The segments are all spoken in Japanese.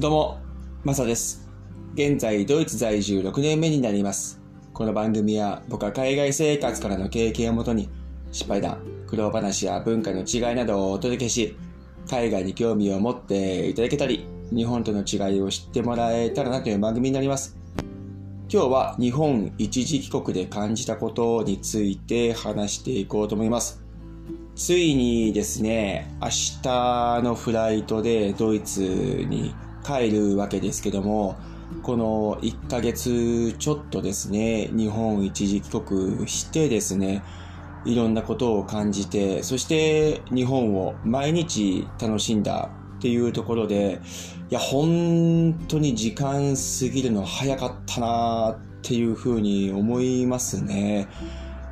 どうも、マサです。現在、ドイツ在住6年目になります。この番組は、僕は海外生活からの経験をもとに、失敗談、苦労話や文化の違いなどをお届けし、海外に興味を持っていただけたり、日本との違いを知ってもらえたらなという番組になります。今日は日本一時帰国で感じたことについて話していこうと思います。ついにですね、明日のフライトでドイツに帰るわけですけども、この1ヶ月ちょっとですね、日本一時帰国してですね、いろんなことを感じて、そして日本を毎日楽しんだっていうところで、いや、本当に時間過ぎるの早かったなっていうふうに思いますね。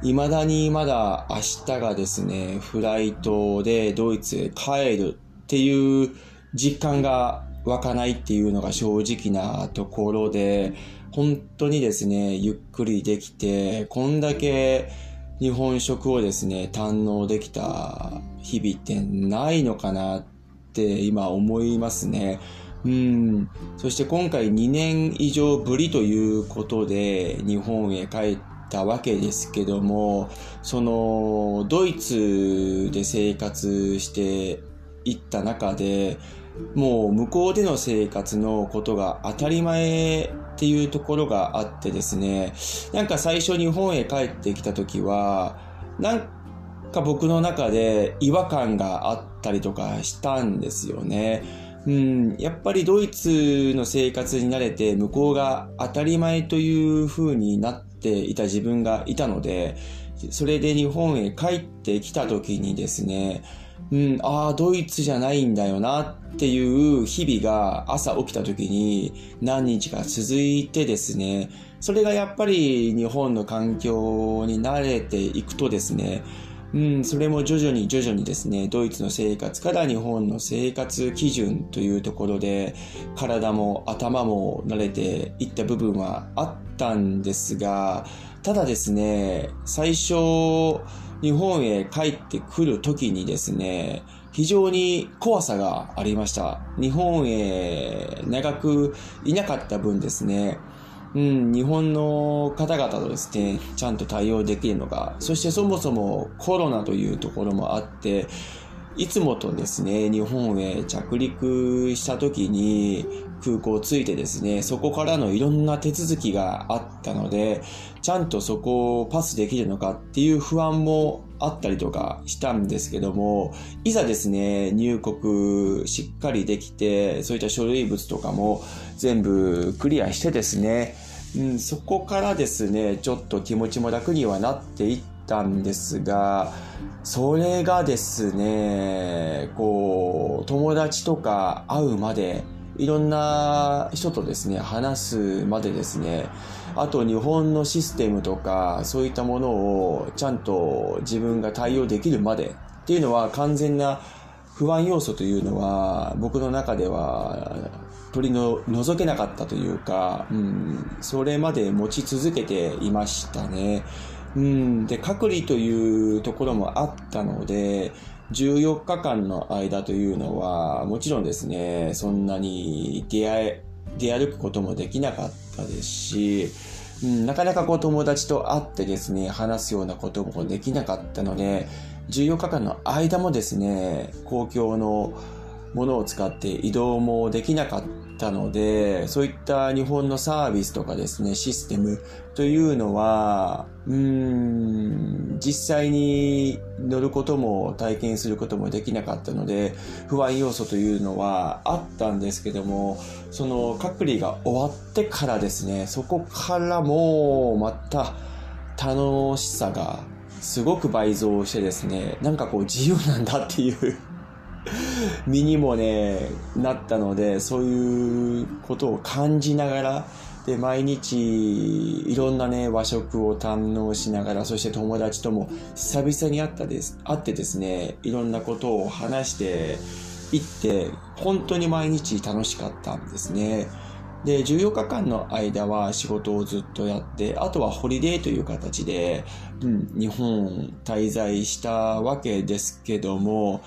未だにまだ明日がですね、フライトでドイツへ帰るっていう実感が湧かないっていうのが正直なところで、本当にですね、ゆっくりできて、こんだけ日本食をですね、堪能できた日々ってないのかなって今思いますね。うん。そして今回2年以上ぶりということで日本へ帰ったわけですけども、そのドイツで生活していった中で、もう向こうでの生活のことが当たり前っていうところがあってですね、なんか最初日本へ帰ってきた時は、なんか僕の中で違和感があったりとかしたんですよね。うん、やっぱりドイツの生活に慣れて向こうが当たり前という風になっていた自分がいたので、それで日本へ帰ってきた時にですね、うん、ああ、ドイツじゃないんだよなっていう日々が朝起きた時に何日か続いてですね、それがやっぱり日本の環境に慣れていくとですね、うん、それも徐々に徐々にですね、ドイツの生活から日本の生活基準というところで、体も頭も慣れていった部分はあったんですが、ただですね、最初、日本へ帰ってくる時にですね、非常に怖さがありました。日本へ長くいなかった分ですね、うん、日本の方々とですね、ちゃんと対応できるのか、そしてそもそもコロナというところもあって、いつもとですね、日本へ着陸した時に空港を着いてですね、そこからのいろんな手続きがあったので、ちゃんとそこをパスできるのかっていう不安もあったりとかしたんですけども、いざですね、入国しっかりできて、そういった書類物とかも全部クリアしてですね、うん、そこからですね、ちょっと気持ちも楽にはなっていったんですが、それがですね、こう、友達とか会うまで、いろんな人とですね、話すまでですね、あと日本のシステムとか、そういったものをちゃんと自分が対応できるまでっていうのは完全な不安要素というのは僕の中では取りの除けなかったというか、うん、それまで持ち続けていましたね。うん、で、隔離というところもあったので、14日間の間というのは、もちろんですね、そんなに出会え、出歩くこともできなかったですし、うん、なかなかこう友達と会ってですね、話すようなこともできなかったので、14日間の間もですね、公共のものを使って移動もできなかった。たので、そういった日本のサービスとかですね、システムというのは、うん、実際に乗ることも体験することもできなかったので、不安要素というのはあったんですけども、その隔離が終わってからですね、そこからもうまた楽しさがすごく倍増してですね、なんかこう自由なんだっていう身にもね、なったので、そういうことを感じながら、で、毎日、いろんなね、和食を堪能しながら、そして友達とも久々に会ったです、会ってですね、いろんなことを話していって、本当に毎日楽しかったんですね。で、14日間の間は仕事をずっとやって、あとはホリデーという形で、うん、日本滞在したわけですけども、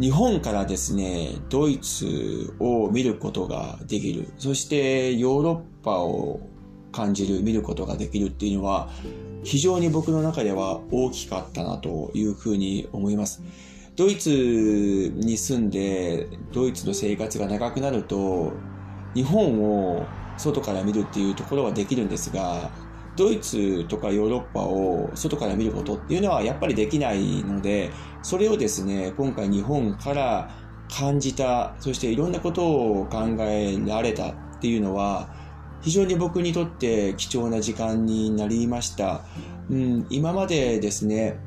日本からですね、ドイツを見ることができる。そしてヨーロッパを感じる、見ることができるっていうのは、非常に僕の中では大きかったなというふうに思います。ドイツに住んで、ドイツの生活が長くなると、日本を外から見るっていうところはできるんですが、ドイツとかヨーロッパを外から見ることっていうのはやっぱりできないので、それをですね、今回日本から感じた、そしていろんなことを考えられたっていうのは、非常に僕にとって貴重な時間になりました。うん、今までですね、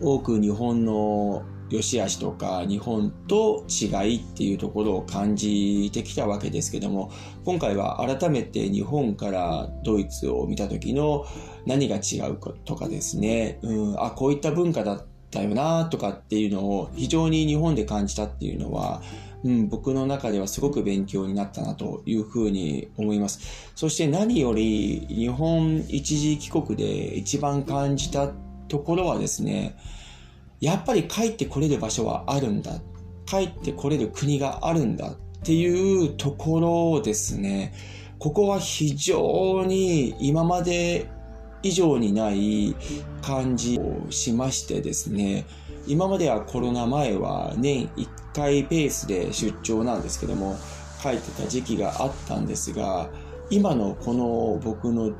多く日本の良し悪しとか日本と違いっていうところを感じてきたわけですけども今回は改めて日本からドイツを見た時の何が違うかとかですね、うん、あこういった文化だったよなとかっていうのを非常に日本で感じたっていうのはうん、僕の中ではすごく勉強になったなというふうに思います。そして何より日本一時帰国で一番感じたところはですね、やっぱり帰ってこれる場所はあるんだ。帰ってこれる国があるんだっていうところですね。ここは非常に今まで以上にない感じをしましてですね。今まではコロナ前は年1回ペースで出張なんですけども、帰ってた時期があったんですが、今のこの僕の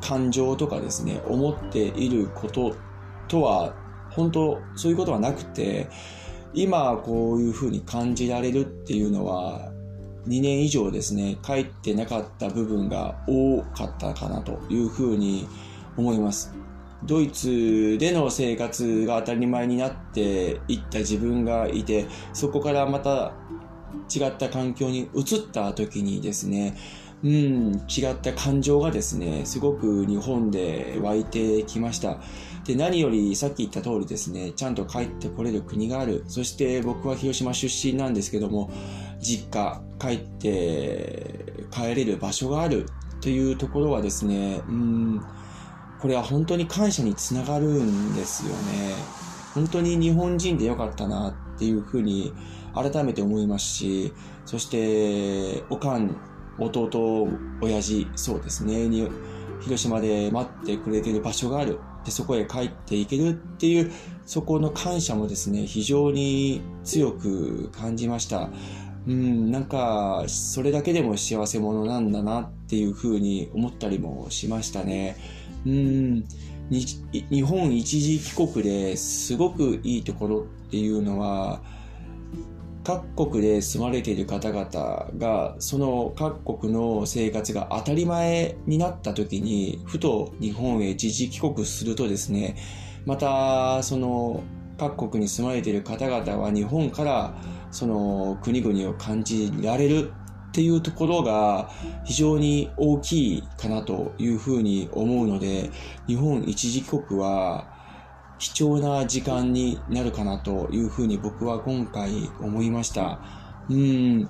感情とかですね、思っていることとは本当そういうことはなくて、今こういうふうに感じられるっていうのは、2年以上ですね、帰ってなかった部分が多かったかなというふうに思います。ドイツでの生活が当たり前になっていった自分がいて、そこからまた違った環境に移った時にですね、うん、違った感情がですね、すごく日本で湧いてきました。で、何よりさっき言った通りですね、ちゃんと帰ってこれる国がある。そして僕は広島出身なんですけども、実家、帰って帰れる場所があるというところはですね、うん、これは本当に感謝につながるんですよね。本当に日本人でよかったなっていうふうに改めて思いますし、そして、おかん、弟、親父、そうですね、に広島で待ってくれてる場所がある。で、そこへ帰っていけるっていう、そこの感謝もですね、非常に強く感じました。うん、なんか、それだけでも幸せ者なんだなっていうふうに思ったりもしましたね。うん、日本一時帰国ですごくいいところっていうのは、各国で住まれている方々がその各国の生活が当たり前になった時にふと日本へ一時帰国するとですねまたその各国に住まれている方々は日本からその国々を感じられるっていうところが非常に大きいかなというふうに思うので日本一時帰国は貴重な時間になるかなというふうに僕は今回思いました。うん。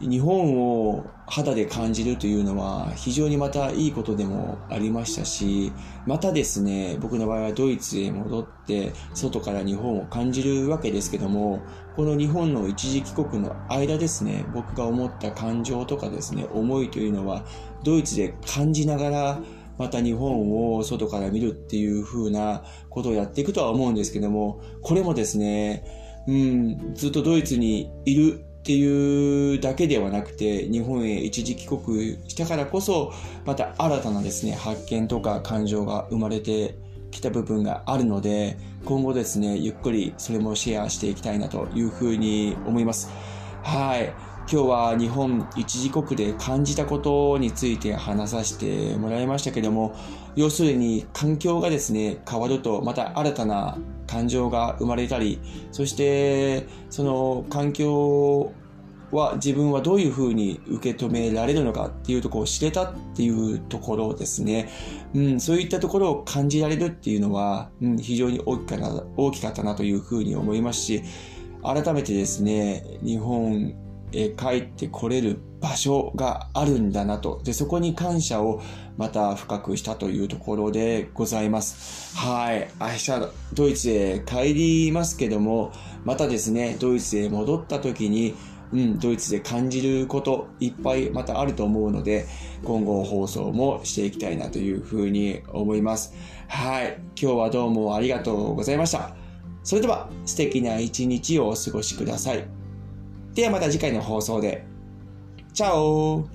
日本を肌で感じるというのは非常にまたいいことでもありましたし、またですね、僕の場合はドイツへ戻って外から日本を感じるわけですけども、この日本の一時帰国の間ですね、僕が思った感情とかですね、思いというのはドイツで感じながらまた日本を外から見るっていう風なことをやっていくとは思うんですけども、これもですね、うん、ずっとドイツにいるっていうだけではなくて、日本へ一時帰国したからこそ、また新たなですね、発見とか感情が生まれてきた部分があるので、今後ですね、ゆっくりそれもシェアしていきたいなというふうに思います。はい。今日は日本一時国で感じたことについて話させてもらいましたけども、要するに環境がですね、変わるとまた新たな感情が生まれたり、そしてその環境は自分はどういうふうに受け止められるのかっていうところを知れたっていうところですね。うん、そういったところを感じられるっていうのは、うん、非常に大きか大きかったなというふうに思いますし、改めてですね、日本え帰ってこれる場所があるんだなと。で、そこに感謝をまた深くしたというところでございます。はい。明日、ドイツへ帰りますけども、またですね、ドイツへ戻った時に、うん、ドイツで感じることいっぱいまたあると思うので、今後放送もしていきたいなというふうに思います。はい。今日はどうもありがとうございました。それでは素敵な一日をお過ごしください。ではまた次回の放送で。チャオ